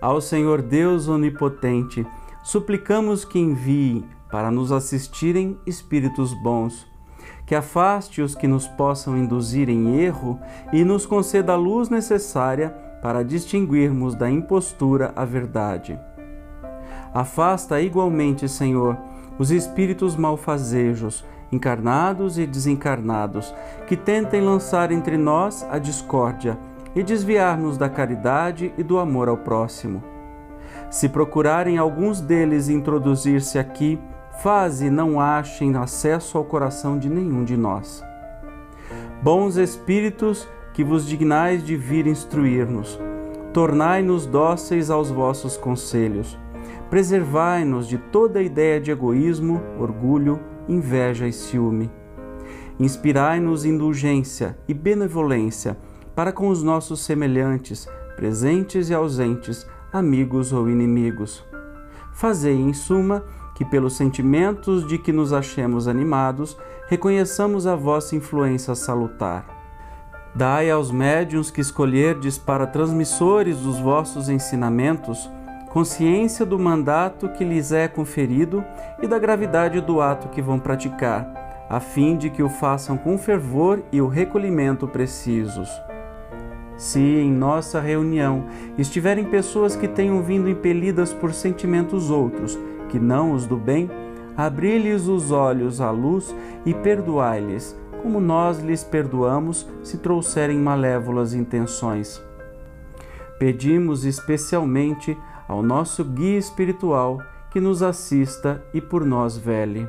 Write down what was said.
Ao Senhor Deus Onipotente, suplicamos que envie para nos assistirem espíritos bons, que afaste os que nos possam induzir em erro e nos conceda a luz necessária para distinguirmos da impostura a verdade. Afasta igualmente, Senhor, os espíritos malfazejos, encarnados e desencarnados, que tentem lançar entre nós a discórdia e desviar-nos da caridade e do amor ao próximo. Se procurarem alguns deles introduzir-se aqui, faze não achem acesso ao coração de nenhum de nós. Bons espíritos, que vos dignais de vir instruir-nos, tornai-nos dóceis aos vossos conselhos. Preservai-nos de toda ideia de egoísmo, orgulho, inveja e ciúme. Inspirai-nos indulgência e benevolência para com os nossos semelhantes, presentes e ausentes, amigos ou inimigos. Fazei, em suma, que pelos sentimentos de que nos achemos animados, reconheçamos a vossa influência salutar. Dai aos médiuns que escolherdes para transmissores dos vossos ensinamentos consciência do mandato que lhes é conferido e da gravidade do ato que vão praticar, a fim de que o façam com fervor e o recolhimento precisos. Se em nossa reunião estiverem pessoas que tenham vindo impelidas por sentimentos outros, que não os do bem, abri-lhes os olhos à luz e perdoai-lhes, como nós lhes perdoamos se trouxerem malévolas intenções. Pedimos especialmente ao nosso guia espiritual que nos assista e por nós vele.